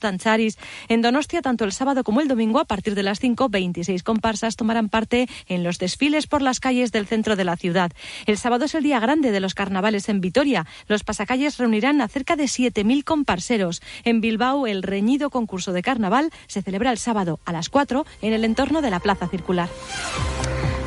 Tancharis. En Donostia, tanto el sábado como el domingo, a partir de las 5, 26 comparsas tomarán parte en los desfiles por las calles del centro de la ciudad. El sábado es el día grande de los carnavales en Vitoria. Los pasacalles reunirán a cerca de 7.000 comparseros. En Bilbao, el reñido concurso de carnaval se celebra el sábado a las 4 en el entorno de la Plaza Circular.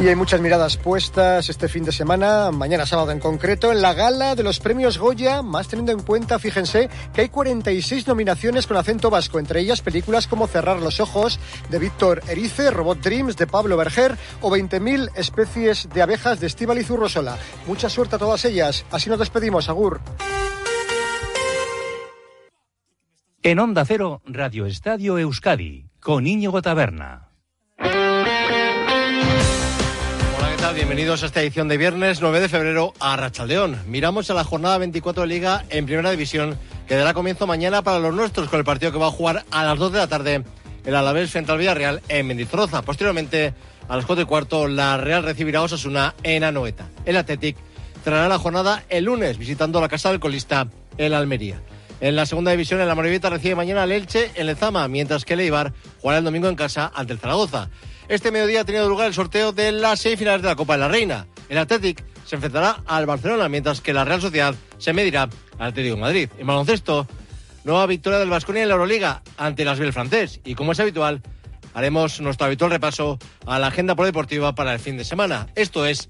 Y hay muchas miradas puestas este fin de semana, mañana sábado en concreto, en la gala de los premios Goya, más teniendo en cuenta, fíjense, que hay 46 nominaciones con acento vasco, entre ellas películas como Cerrar los Ojos, de Víctor Erice, Robot Dreams, de Pablo Berger, o 20.000 especies de abejas de Estíbaliz Urrosola. Mucha suerte a todas ellas. Así nos despedimos, Agur. En Onda Cero, Radio Estadio Euskadi, con Íñigo Taberna. Bienvenidos a esta edición de viernes 9 de febrero a Rachaldeón. Miramos a la jornada 24 de Liga en Primera División que dará comienzo mañana para los nuestros con el partido que va a jugar a las 2 de la tarde el Alavés frente al Villarreal en Mendizorroza. Posteriormente, a las 4 y cuarto, la Real recibirá a Osasuna en Anoeta. El Athletic cerrará la jornada el lunes visitando la casa del colista, el Almería. En la segunda división, el Amorebieta recibe mañana al Elche en Lezama, mientras que el Eibar jugará el domingo en casa ante el Zaragoza. Este mediodía ha tenido lugar el sorteo de las semifinales de la Copa de la Reina. El Athletic se enfrentará al Barcelona, mientras que la Real Sociedad se medirá al Atlético de Madrid. En baloncesto, nueva victoria del Vasconia en la Euroliga ante las Asbel francés. Y como es habitual, haremos nuestro habitual repaso a la agenda deportiva para el fin de semana. Esto es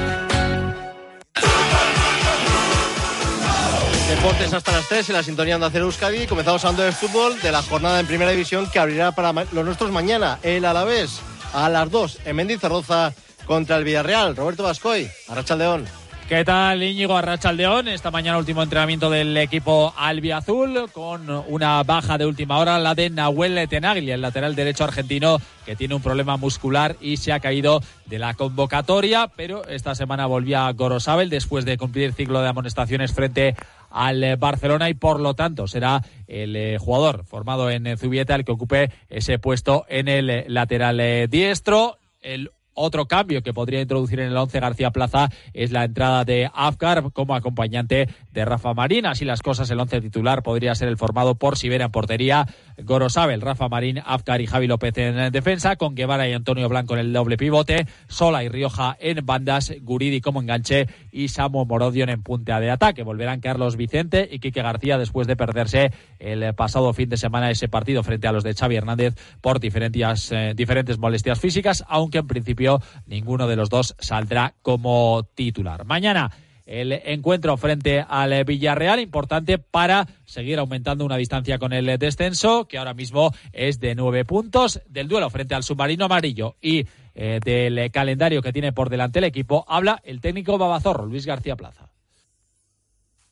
Deportes hasta las 3 en la sintonía de Hacer Euskadi. Comenzamos hablando de fútbol, de la jornada en primera división que abrirá para los nuestros mañana. El Alavés a las 2 en Mendizorroza contra el Villarreal. Roberto Vascoy, Arrachaldeón. ¿Qué tal, Íñigo Arrachaldeón? Esta mañana último entrenamiento del equipo albiazul con una baja de última hora, la de Nahuel Tenagli, el lateral derecho argentino que tiene un problema muscular y se ha caído de la convocatoria, pero esta semana volvía a Gorosabel después de cumplir el ciclo de amonestaciones frente al Barcelona y por lo tanto será el eh, jugador formado en Zubieta el que ocupe ese puesto en el lateral eh, diestro. El otro cambio que podría introducir en el 11 García Plaza es la entrada de Afkar como acompañante de Rafa Marín. Así las cosas, el 11 titular podría ser el formado por Sibera en portería, Gorosabel, Rafa Marín, Afkar y Javi López en defensa, con Guevara y Antonio Blanco en el doble pivote, Sola y Rioja en bandas, Guridi como enganche y Samu Morodion en punta de ataque. Volverán Carlos Vicente y Quique García después de perderse el pasado fin de semana ese partido frente a los de Xavi Hernández por diferentes, eh, diferentes molestias físicas, aunque en principio ninguno de los dos saldrá como titular. Mañana el encuentro frente al Villarreal, importante para seguir aumentando una distancia con el descenso, que ahora mismo es de nueve puntos. Del duelo frente al submarino amarillo y eh, del calendario que tiene por delante el equipo, habla el técnico babazorro, Luis García Plaza.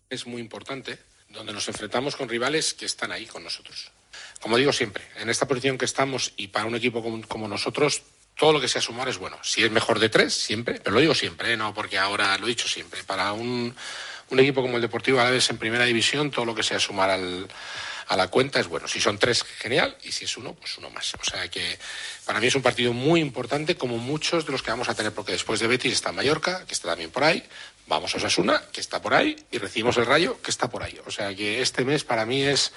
Es muy importante, donde nos enfrentamos con rivales que están ahí con nosotros. Como digo siempre, en esta posición que estamos y para un equipo como nosotros, todo lo que sea sumar es bueno. Si es mejor de tres, siempre, pero lo digo siempre, ¿eh? no porque ahora lo he dicho siempre. Para un, equipo como el Deportivo Alavés en primera división, todo lo que sea sumar al, a la cuenta es bueno. Si son tres, genial, y si es uno, pues uno más. O sea que para mí es un partido muy importante, como muchos de los que vamos a tener, porque después de Betis está Mallorca, que está también por ahí, vamos a Osasuna, que está por ahí, y recibimos el Rayo, que está por ahí. O sea que este mes para mí es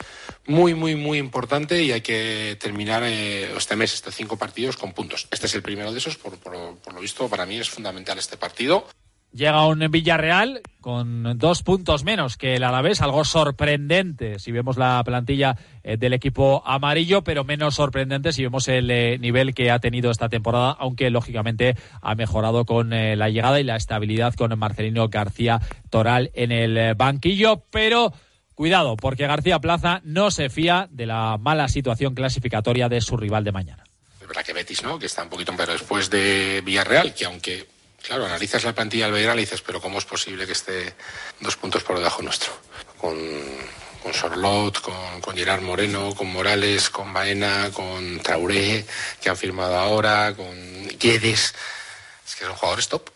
muy, muy, muy importante y hay que terminar eh, este mes, estos cinco partidos, con puntos. Este es el primero de esos, por, por lo visto, para mí es fundamental este partido. Llega un Villarreal con dos puntos menos que el Alavés, algo sorprendente si vemos la plantilla eh, del equipo amarillo, pero menos sorprendente si vemos el eh, nivel que ha tenido esta temporada, aunque lógicamente ha mejorado con eh, la llegada y la estabilidad con Marcelino García Toral en el banquillo, pero cuidado, porque García Plaza no se fía de la mala situación clasificatoria de su rival de mañana. Es verdad que Betis, ¿no? Que está un poquito, pero después de Villarreal, que aunque Claro, analizas la plantilla Villarreal y dices, pero ¿cómo es posible que esté dos puntos por debajo nuestro? Con, con Sorlot, con, con, Gerard Moreno, con Morales, con Baena, con Traoré, que han firmado ahora, con Guedes. Es que son jugadores top.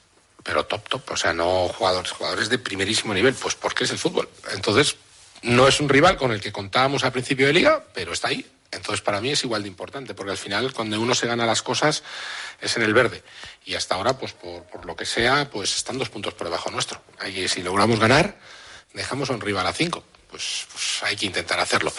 pero top, top. O sea, no jugadores, jugadores de primerísimo nivel, pues porque es el fútbol. Entonces, no es un rival con el que contábamos al principio de liga, pero está ahí. Entonces, para mí es igual de importante, porque al final, cuando uno se gana las cosas, es en el verde. Y hasta ahora, pues por, por lo que sea, pues están dos puntos por debajo nuestro. Ahí, si logramos ganar, dejamos un rival a cinco. Pues, pues hay que intentar hacerlo.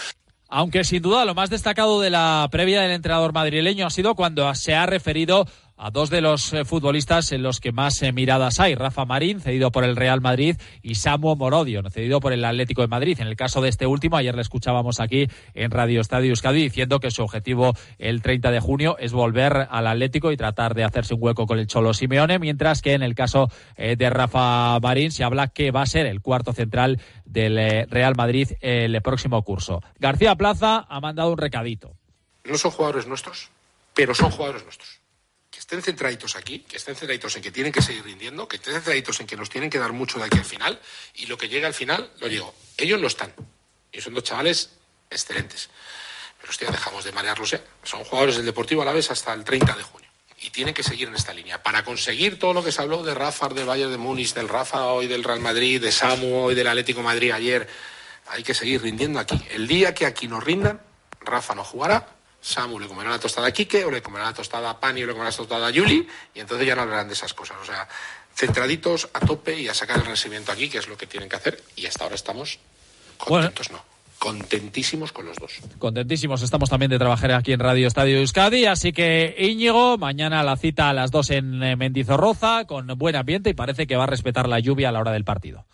Aunque sin duda lo más destacado de la previa del entrenador madrileño ha sido cuando se ha referido a dos de los eh, futbolistas en los que más eh, miradas hay. Rafa Marín, cedido por el Real Madrid, y Samuel Morodio, cedido por el Atlético de Madrid. En el caso de este último, ayer le escuchábamos aquí en Radio Estadio Euskadi diciendo que su objetivo el 30 de junio es volver al Atlético y tratar de hacerse un hueco con el Cholo Simeone, mientras que en el caso eh, de Rafa Marín se habla que va a ser el cuarto central del Real Madrid el próximo curso. García Plaza ha mandado un recadito. No son jugadores nuestros, pero son jugadores nuestros estén centraditos aquí, que estén centraditos en que tienen que seguir rindiendo, que estén centraditos en que nos tienen que dar mucho de aquí al final, y lo que llega al final, lo digo, ellos no están. Y son dos chavales excelentes. Pero hostia, dejamos de marearlos. Son jugadores del Deportivo a la vez hasta el 30 de junio. Y tienen que seguir en esta línea. Para conseguir todo lo que se habló de Rafa, de Bayern de Múnich, del Rafa hoy del Real Madrid, de Samu hoy del Atlético Madrid ayer, hay que seguir rindiendo aquí. El día que aquí nos rindan, Rafa no jugará, Samu le comerá la tostada a Quique, o le comerá la tostada a Pani, o le comerá la tostada a Yuli, y entonces ya no hablarán de esas cosas. O sea, centraditos a tope y a sacar el renacimiento aquí, que es lo que tienen que hacer, y hasta ahora estamos contentos, ¿no? Contentísimos con los dos. Contentísimos estamos también de trabajar aquí en Radio Estadio Euskadi, así que Íñigo, mañana la cita a las dos en eh, Mendizorroza, con buen ambiente y parece que va a respetar la lluvia a la hora del partido.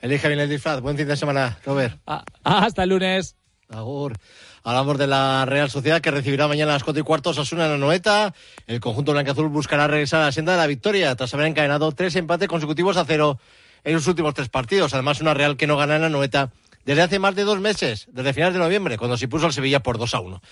Elige bien el disfraz. Buen fin de semana, Robert. Ah, hasta el lunes. Agur. Hablamos de la Real Sociedad que recibirá mañana a las cuatro y cuarto Osasuna en la Noeta. El conjunto blanca-azul buscará regresar a la senda de la victoria tras haber encadenado tres empates consecutivos a cero en los últimos tres partidos. Además, una Real que no gana en la Noeta desde hace más de dos meses, desde finales de noviembre, cuando se puso al Sevilla por 2 a 1.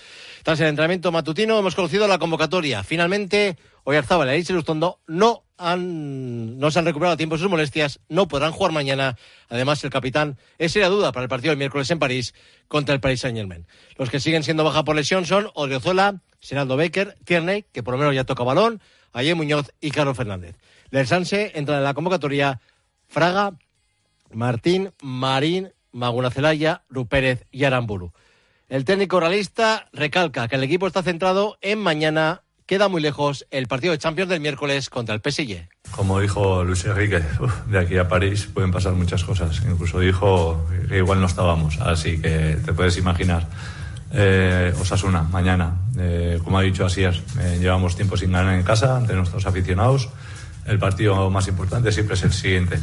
Tras el entrenamiento matutino hemos conocido la convocatoria. Finalmente, Oyarzábal y Alice Lustondo no han, no se han recuperado a tiempo sus molestias, no podrán jugar mañana. Además, el capitán es la duda para el partido del miércoles en París contra el Paris Saint-Germain. Los que siguen siendo baja por lesión son Odriozola, Seraldo Becker, Tierney, que por lo menos ya toca balón, Ayer Muñoz y Carlos Fernández. Del Sanse entra en la convocatoria Fraga, Martín, Marín, Maguna Celaya, Rupérez y Aramburu. El técnico realista recalca que el equipo está centrado en mañana. Queda muy lejos el partido de Champions del miércoles contra el PSG. Como dijo Luis Enrique, de aquí a París pueden pasar muchas cosas. Incluso dijo que igual no estábamos, así que te puedes imaginar. Eh, Osasuna, mañana. Eh, como ha dicho Asier, eh, llevamos tiempo sin ganar en casa ante nuestros aficionados. El partido más importante siempre es el siguiente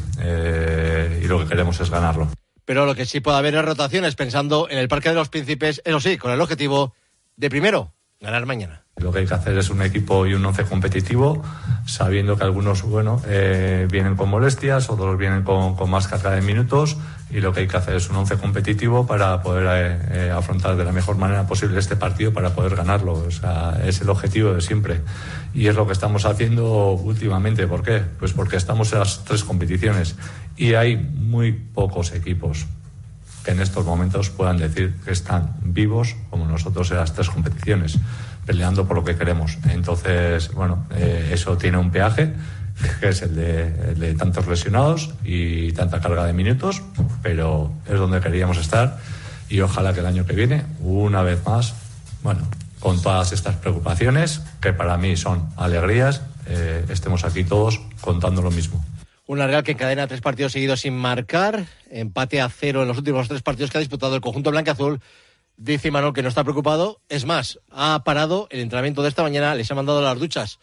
y lo que queremos es ganarlo pero lo que sí puede haber es rotaciones pensando en el Parque de los Príncipes, eso sí, con el objetivo de primero, ganar mañana. Lo que hay que hacer es un equipo y un once competitivo, sabiendo que algunos, bueno, eh, vienen con molestias, otros vienen con, más carga de minutos, y lo que hay que hacer es un once competitivo para poder eh, eh, afrontar de la mejor manera posible este partido para poder ganarlo. O sea, es el objetivo de siempre. Y es lo que estamos haciendo últimamente. ¿Por qué? Pues porque estamos en las tres competiciones y hay muy pocos equipos en estos momentos puedan decir que están vivos como nosotros en las tres competiciones peleando por lo que queremos. Entonces, bueno, eh, eso tiene un peaje, que es el de, tantos lesionados y tanta carga de minutos, pero es donde queríamos estar y ojalá que el año que viene, una vez más, bueno, con todas estas preocupaciones, que para mí son alegrías, eh, estemos aquí todos contando lo mismo. Una Real que encadena tres partidos seguidos sin marcar, empate a cero en los últimos tres partidos que ha disputado el conjunto blanca-azul Dice Manuel que no está preocupado. Es más, ha parado el entrenamiento de esta mañana, les ha mandado las duchas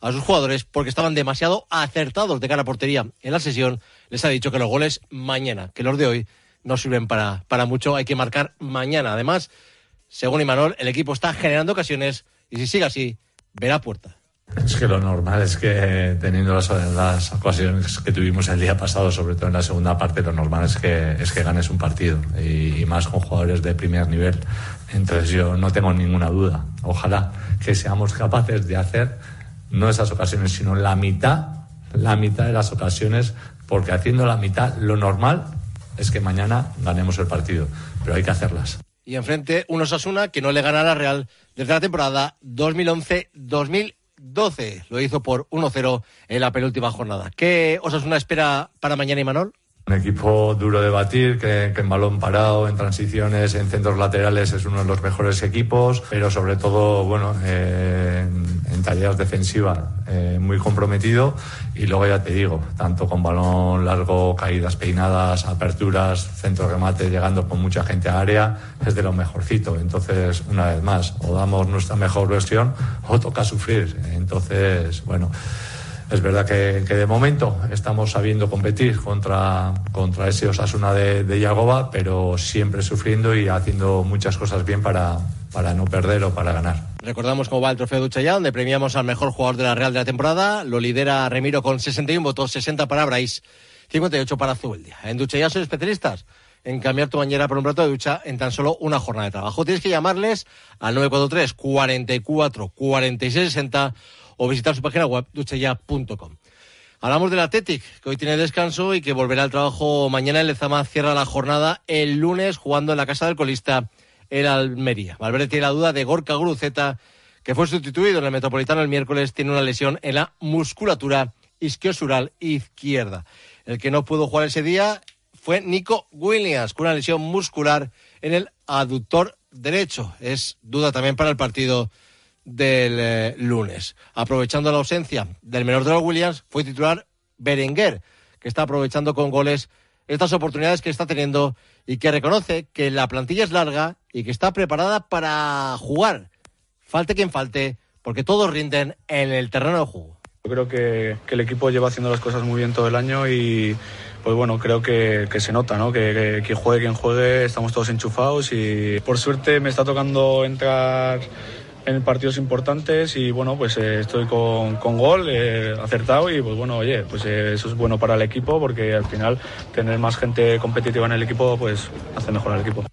a sus jugadores porque estaban demasiado acertados de cara a portería. En la sesión les ha dicho que los goles mañana, que los de hoy no sirven para, para mucho, hay que marcar mañana. Además, según Imanol, el equipo está generando ocasiones y si sigue así, verá puerta. Es que lo normal es que teniendo las, ocasiones que tuvimos el día pasado, sobre todo en la segunda parte, lo normal es que, es que ganes un partido y, más con jugadores de primer nivel. Entonces yo no tengo ninguna duda. Ojalá que seamos capaces de hacer no esas ocasiones, sino la mitad, la mitad de las ocasiones, porque haciendo la mitad, lo normal es que mañana ganemos el partido, pero hay que hacerlas. Y enfrente, unos Asuna que no le gana a la Real desde la temporada 2011-2012. 12. Lo hizo por 1-0 en la penúltima jornada. ¿Qué Osasuna espera para mañana, Imanol? Un equipo duro de batir, que, en balón parado, en transiciones, en centros laterales es uno de los mejores equipos, pero sobre todo, bueno, en, en, tareas defensivas eh, muy comprometido y luego ya te digo, tanto con balón largo, caídas peinadas, aperturas, centro remate, llegando con mucha gente a área, es de lo mejorcito. Entonces, una vez más, o damos nuestra mejor versión o toca sufrir. Entonces, bueno es verdad que, que, de momento estamos sabiendo competir contra, contra ese Osasuna de, de Yagoba, pero siempre sufriendo y haciendo muchas cosas bien para, para no perder o para ganar. Recordamos cómo va el trofeo Duchaya, donde premiamos al mejor jugador de la Real de la temporada. Lo lidera Remiro con 61 votos, 60 para Brais, 58 para Zubeldia. En Duchaya son especialistas en cambiar tu bañera por un plato de ducha en tan solo una jornada de trabajo. Tienes que llamarles al 943 44 46 60 o visitar su página web duchaya.com. Hablamos del Athletic, que hoy tiene descanso y que volverá al trabajo mañana. El Lezama cierra la jornada el lunes jugando en la casa del colista el Almería. Valverde tiene la duda de Gorka Guruceta, que fue sustituido en el Metropolitano el miércoles, tiene una lesión en la musculatura isquiosural izquierda. El que no pudo jugar ese día fue Nico Williams, con una lesión muscular en el aductor derecho. Es duda también para el partido del eh, lunes. Aprovechando la ausencia del menor de los Williams, fue titular Berenguer, que está aprovechando con goles estas oportunidades que está teniendo y que reconoce que la plantilla es larga y que está preparada para jugar. Falte quien falte, porque todos rinden en el terreno de juego. Yo creo que, que el equipo lleva haciendo las cosas muy bien todo el año y pues bueno, creo que, que se nota, ¿no? Que, que, juegue quien juegue, estamos todos enchufados y por suerte me está tocando entrar en partidos importantes y bueno, pues eh, estoy con, con gol eh, acertado y pues bueno, oye, pues eh, eso es bueno para el equipo porque al final tener más gente competitiva en el equipo pues hace mejor al equipo.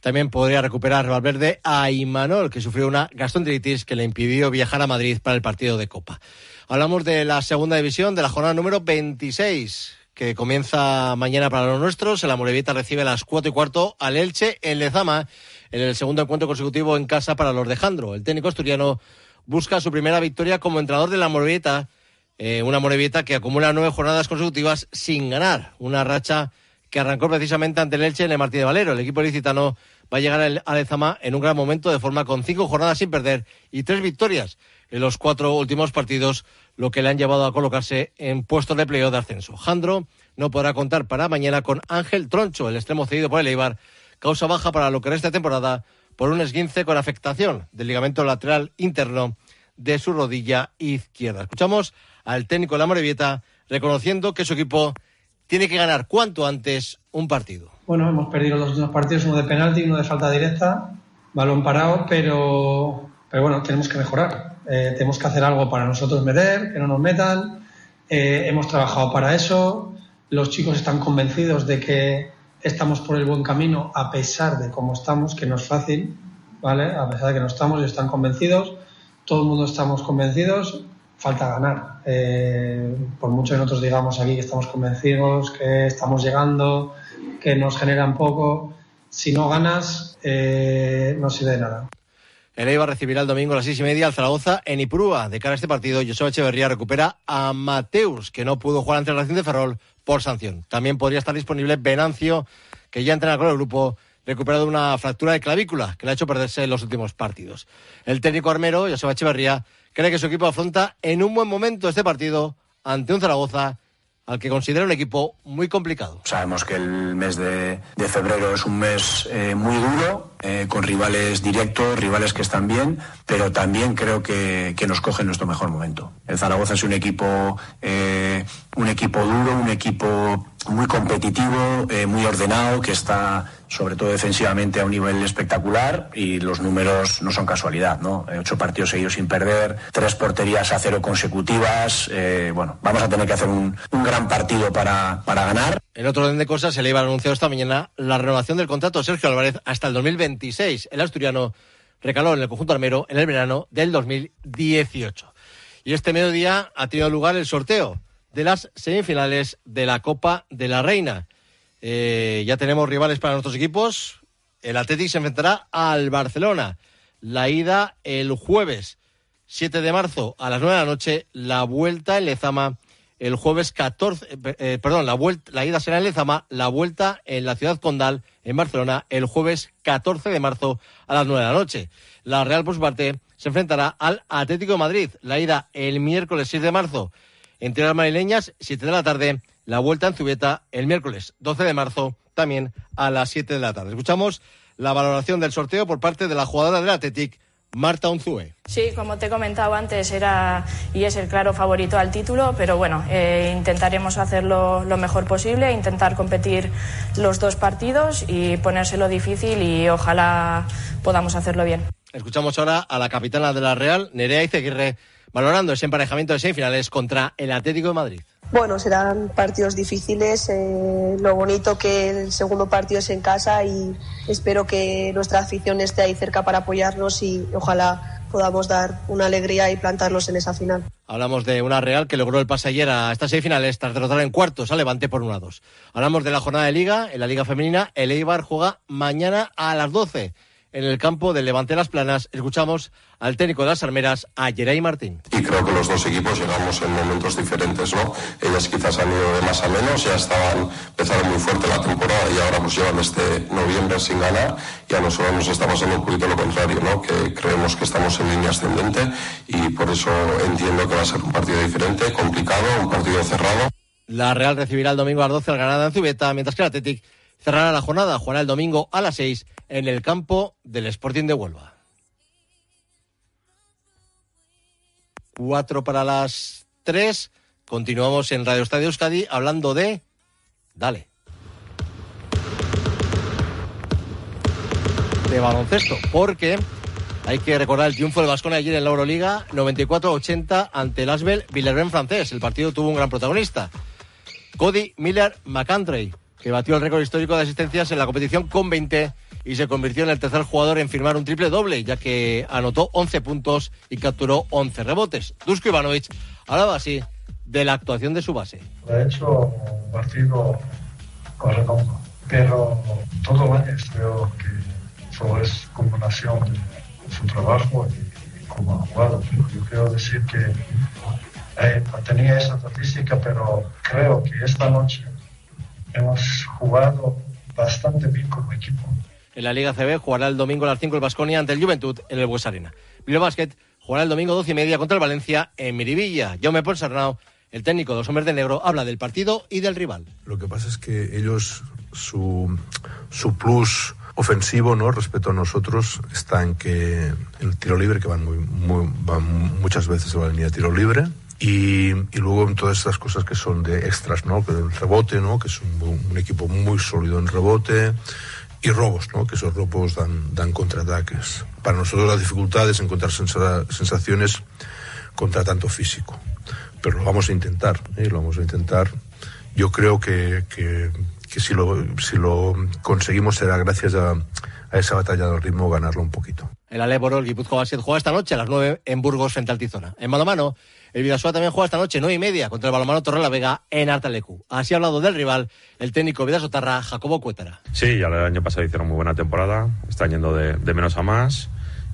También podría recuperar Valverde a Imanol, que sufrió una gastroenteritis que le impidió viajar a Madrid para el partido de Copa. Hablamos de la segunda división, de la jornada número 26, que comienza mañana para los nuestros. El Amorebieta recibe a las 4 y cuarto al Elche en Lezama en el segundo encuentro consecutivo en casa para los de Jandro. El técnico asturiano busca su primera victoria como entrenador de la Morevieta, eh, una Morevieta que acumula nueve jornadas consecutivas sin ganar, una racha que arrancó precisamente ante el Elche en el Martí de Valero. El equipo licitano va a llegar a Lezama en un gran momento de forma con cinco jornadas sin perder y tres victorias en los cuatro últimos partidos, lo que le han llevado a colocarse en puestos de playoff de ascenso. Jandro no podrá contar para mañana con Ángel Troncho, el extremo cedido por el Eibar, causa baja para lo que resta temporada por un esguince con afectación del ligamento lateral interno de su rodilla izquierda. Escuchamos al técnico de la Morevieta reconociendo que su equipo tiene que ganar cuanto antes un partido. Bueno, hemos perdido los dos partidos, uno de penalti y uno de falta directa, balón parado, pero, pero bueno, tenemos que mejorar. Eh, tenemos que hacer algo para nosotros meter, que no nos metan. Eh, hemos trabajado para eso. Los chicos están convencidos de que estamos por el buen camino a pesar de cómo estamos, que no es fácil, ¿vale? A pesar de que no estamos y están convencidos, todo el mundo estamos convencidos, falta ganar. Eh, por mucho que nosotros digamos aquí que estamos convencidos, que estamos llegando, que nos generan poco, si no ganas, eh, no sirve de nada. El Eibar recibirá el domingo a las seis y media al Zaragoza en Ipurúa. De cara a este partido, Joseba Echeverría recupera a Mateus, que no pudo jugar ante la Racing de Ferrol por sanción. También podría estar disponible Venancio, que ya entrena con el grupo, recuperado una fractura de clavícula que le ha hecho perderse en los últimos partidos. El técnico armero, Joseba Echeverría, cree que su equipo afronta en un buen momento este partido ante un Zaragoza al que considera un equipo muy complicado. Sabemos que el mes de, febrero es un mes eh, muy duro, eh, con rivales directos, rivales que están bien, pero también creo que, nos coge nuestro mejor momento. El Zaragoza es un equipo, eh, un equipo duro, un equipo muy competitivo, muy ordenado, que está sobre todo defensivamente a un nivel espectacular y los números no son casualidad, ¿no? Ocho partidos seguidos sin perder, tres porterías a cero consecutivas, eh, bueno, vamos a tener que hacer un, gran partido para, para, ganar. En otro orden de cosas, se le iba anunciado esta mañana la renovación del contrato de Sergio Álvarez hasta el 2026. El asturiano recaló en el conjunto armero en el verano del 2018. Y este mediodía ha tenido lugar el sorteo de las semifinales de la Copa de la Reina. Eh, ya tenemos rivales para nuestros equipos. El Athletic se enfrentará al Barcelona. La ida el jueves. 7 de marzo a las 9 de la noche, la vuelta en Lezama el jueves 14, eh, eh, perdón, la, vuelta, la ida será en Lezama, la vuelta en la ciudad condal, en Barcelona, el jueves 14 de marzo a las 9 de la noche. La Real, por su parte, se enfrentará al Atlético de Madrid, la ida el miércoles 6 de marzo en tierras madrileñas, 7 de la tarde, la vuelta en Zubeta el miércoles 12 de marzo, también a las 7 de la tarde. Escuchamos la valoración del sorteo por parte de la jugadora del Athletic, Marta Unzue. Sí, como te he comentado antes, era y es el claro favorito al título, pero bueno, eh, intentaremos hacerlo lo mejor posible, intentar competir los dos partidos y ponérselo difícil y ojalá podamos hacerlo bien. Escuchamos ahora a la capitana de la Real, Nerea Izeguirre, valorando ese emparejamiento de semifinales contra el Atlético de Madrid. Bueno, serán partidos difíciles. Eh, lo bonito que el segundo partido es en casa y espero que nuestra afición esté ahí cerca para apoyarnos y ojalá podamos dar una alegría y plantarlos en esa final. Hablamos de una Real que logró el pase ayer a estas semifinales tras derrotar en cuartos a Levante por 1 a 2. Hablamos de la jornada de Liga. En la Liga Femenina, el Eibar juega mañana a las 12 en el campo de Levante Las Planas. Escuchamos al técnico de las armeras, a Geray Martín. Y creo que los dos equipos llegamos en momentos diferentes, ¿no? Ellas quizás han ido de más a menos, ya estaban, empezaron muy fuerte la temporada y ahora pues llevan este noviembre sin ganar y a nosotros nos está pasando un poquito lo contrario, ¿no? Que creemos que estamos en línea ascendente y por eso entiendo que va a ser un partido diferente, complicado, un partido cerrado. La Real recibirá el domingo a las 12 al Granada en Zubeta, mientras que el Athletic cerrará la jornada, jugará el domingo a las 6 en el campo del Sporting de Huelva. Cuatro para las tres. Continuamos en Radio Estadio Euskadi hablando de... Dale. De baloncesto, porque hay que recordar el triunfo del Vascona ayer en la Euroliga, 94-80 ante el Asbel Villarreal francés. El partido tuvo un gran protagonista, Cody Miller McAndrey, que batió el récord histórico de asistencias en la competición con 20 y se convirtió en el tercer jugador en firmar un triple doble, ya que anotó 11 puntos y capturó 11 rebotes. Dusko Ivanovic hablaba así de la actuación de su base. Ha hecho un partido correcto, pero todo año creo que fue es combinación de su trabajo y cómo ha jugado. Yo quiero decir que eh, tenía esa estadística, pero creo que esta noche hemos jugado bastante bien como equipo en la Liga CB jugará el domingo a las 5 el Basconia ante el Juventud en el Bues Arena. Bilbao Basket jugará el domingo 12 y media contra el Valencia en Miribilla. Jaume Ponsarnau, el técnico de los hombres de negro, habla del partido y del rival. Lo que pasa es que ellos, su, su plus ofensivo no respecto a nosotros está en que el tiro libre que van muy, muy van muchas veces a la línea de tiro libre y, y, luego en todas estas cosas que son de extras no que el rebote no que es un, un equipo muy sólido en rebote y robos, ¿no? que esos robos dan, dan contraataques. Para nosotros la dificultad es encontrar sensaciones contra tanto físico, pero lo vamos a intentar, ¿eh? lo vamos a intentar. Yo creo que, que, que si, lo, si lo conseguimos será gracias a, a esa batalla del ritmo ganarlo un poquito. El Aléboro, el Guipúzcoa Basket, juega esta noche a las 9 en Burgos frente al Tizona. En mano a mano, el Vidasoa también juega esta noche, 9 y media, contra el balomano Torre la Vega en Artalecu. Así ha hablado del rival el técnico Vidasotarra, Jacobo Cuétara. Sí, ya el año pasado hicieron muy buena temporada, están yendo de, menos a más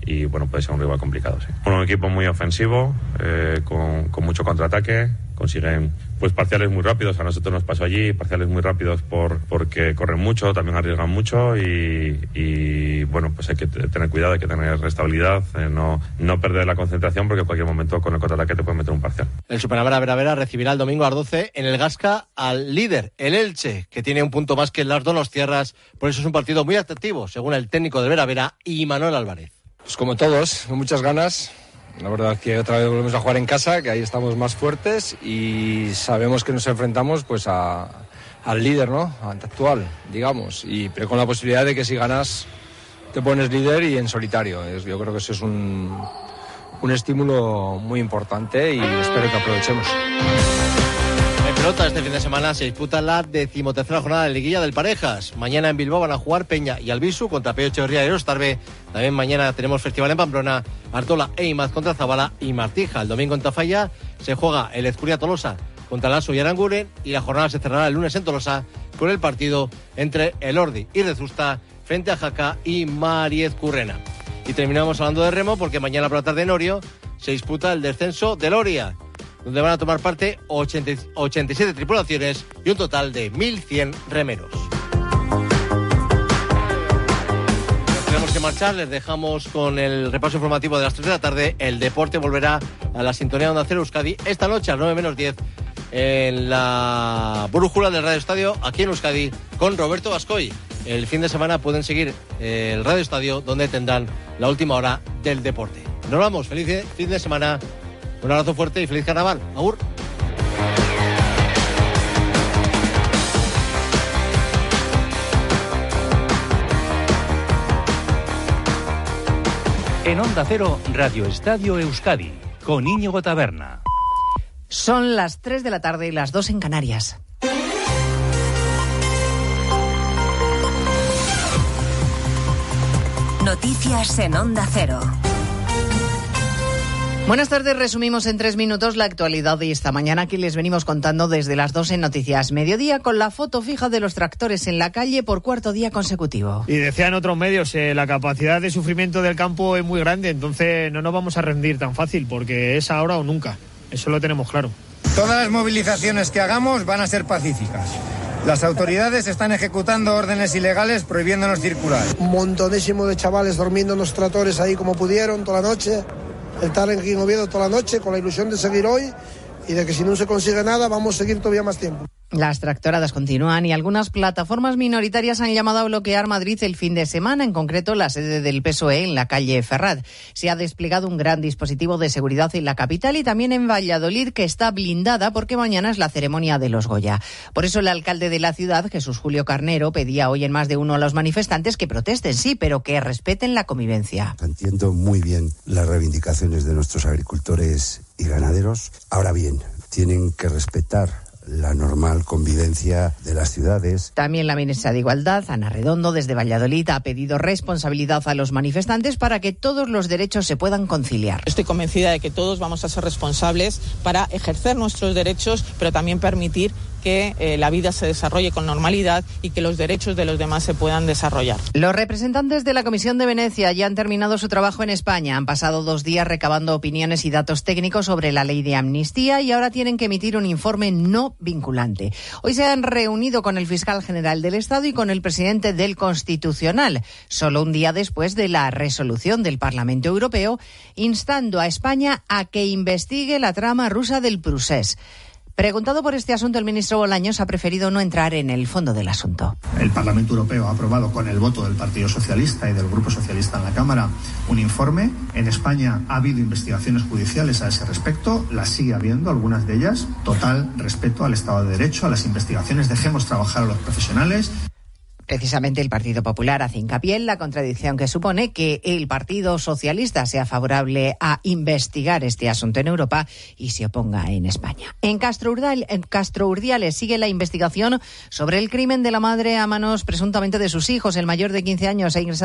y bueno, puede ser un rival complicado, sí. Un equipo muy ofensivo, eh, con mucho contraataque, consiguen pues parciales muy rápidos. A nosotros nos pasó allí, parciales muy rápidos por, porque corren mucho, también arriesgan mucho y, y bueno, pues hay que tener cuidado, hay que tener estabilidad, eh, no, no perder la concentración porque en cualquier momento con el contraataque te puede meter un parcial. El Supernavara Vera recibirá el domingo a las 12 en el Gasca al líder, el Elche, que tiene un punto más que las Donos Tierras. Por eso es un partido muy atractivo, según el técnico del Vera Vera y Manuel Álvarez. Pues como todos, muchas ganas. La verdad que otra vez volvemos a jugar en casa, que ahí estamos más fuertes y sabemos que nos enfrentamos pues a, al líder, ¿no? Actual, digamos. Y, pero con la posibilidad de que si ganas te pones líder y en solitario. Es, yo creo que eso es un, un estímulo muy importante y espero que aprovechemos. Este fin de semana se disputa la decimotercera jornada de Liguilla del Parejas. Mañana en Bilbao van a jugar Peña y Albisu contra Peo Echeverría y Erostarbe. También mañana tenemos festival en Pamplona, Artola e Imaz contra Zabala y Martija. El domingo en Tafalla se juega el Ezcuria Tolosa contra Lasso y Aranguren y la jornada se cerrará el lunes en Tolosa con el partido entre el Ordi y Rezusta frente a Jaca y Mariez Currena. Y terminamos hablando de remo porque mañana por la tarde en Orio se disputa el descenso de Loria, donde van a tomar parte 80 87 tripulaciones y un total de 1.100 remeros. Tenemos que marchar, les dejamos con el repaso informativo de las 3 de la tarde. El deporte volverá a la sintonía de Onda Cero Euskadi esta noche a las 9 menos 10 en la brújula del Radio Estadio aquí en Euskadi con Roberto Vascoy. El fin de semana pueden seguir eh, el Radio Estadio donde tendrán la última hora del deporte. Nos vamos, feliz fin de semana, un abrazo fuerte y feliz carnaval. Agur. En Onda Cero, Radio Estadio Euskadi, con Íñigo Taberna. Son las 3 de la tarde y las 2 en Canarias. Noticias en Onda Cero. Buenas tardes, resumimos en tres minutos la actualidad de esta mañana que les venimos contando desde las 2 en Noticias Mediodía con la foto fija de los tractores en la calle por cuarto día consecutivo. Y decían otros medios, eh, la capacidad de sufrimiento del campo es muy grande, entonces no nos vamos a rendir tan fácil porque es ahora o nunca, eso lo tenemos claro. Todas las movilizaciones que hagamos van a ser pacíficas. Las autoridades están ejecutando órdenes ilegales prohibiéndonos circular. Un montonísimo de chavales durmiendo en los tractores ahí como pudieron toda la noche. Estar en Oviedo toda la noche con la ilusión de seguir hoy y de que si no se consigue nada vamos a seguir todavía más tiempo. Las tractoradas continúan y algunas plataformas minoritarias han llamado a bloquear Madrid el fin de semana, en concreto la sede del PSOE en la calle Ferrat. Se ha desplegado un gran dispositivo de seguridad en la capital y también en Valladolid, que está blindada porque mañana es la ceremonia de los Goya. Por eso el alcalde de la ciudad, Jesús Julio Carnero, pedía hoy en más de uno a los manifestantes que protesten, sí, pero que respeten la convivencia. Entiendo muy bien las reivindicaciones de nuestros agricultores y ganaderos. Ahora bien, tienen que respetar la normal convivencia de las ciudades. También la ministra de Igualdad, Ana Redondo, desde Valladolid, ha pedido responsabilidad a los manifestantes para que todos los derechos se puedan conciliar. Estoy convencida de que todos vamos a ser responsables para ejercer nuestros derechos, pero también permitir que eh, la vida se desarrolle con normalidad y que los derechos de los demás se puedan desarrollar. Los representantes de la Comisión de Venecia ya han terminado su trabajo en España. Han pasado dos días recabando opiniones y datos técnicos sobre la ley de amnistía y ahora tienen que emitir un informe no vinculante. Hoy se han reunido con el fiscal general del Estado y con el presidente del Constitucional, solo un día después de la resolución del Parlamento Europeo instando a España a que investigue la trama rusa del Prusés. Preguntado por este asunto, el ministro Bolaños ha preferido no entrar en el fondo del asunto. El Parlamento Europeo ha aprobado con el voto del Partido Socialista y del Grupo Socialista en la Cámara un informe. En España ha habido investigaciones judiciales a ese respecto, las sigue habiendo, algunas de ellas. Total respeto al Estado de Derecho, a las investigaciones. Dejemos trabajar a los profesionales. Precisamente el Partido Popular hace hincapié en la contradicción que supone que el Partido Socialista sea favorable a investigar este asunto en Europa y se oponga en España. En Castro, Urdiales, en sigue la investigación sobre el crimen de la madre a manos presuntamente de sus hijos. El mayor de 15 años ha ingresado